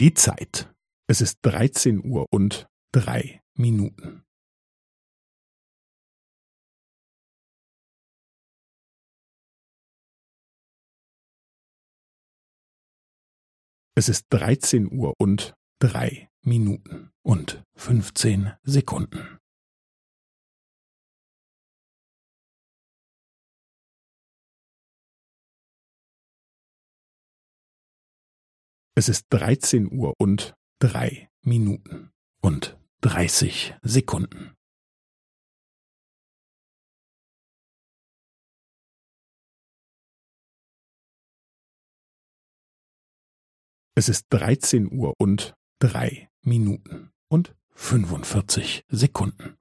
Die Zeit. Es ist dreizehn Uhr und drei Minuten. Es ist dreizehn Uhr und drei Minuten und fünfzehn Sekunden. Es ist dreizehn Uhr und drei Minuten und dreißig Sekunden. Es ist dreizehn Uhr und drei Minuten und fünfundvierzig Sekunden.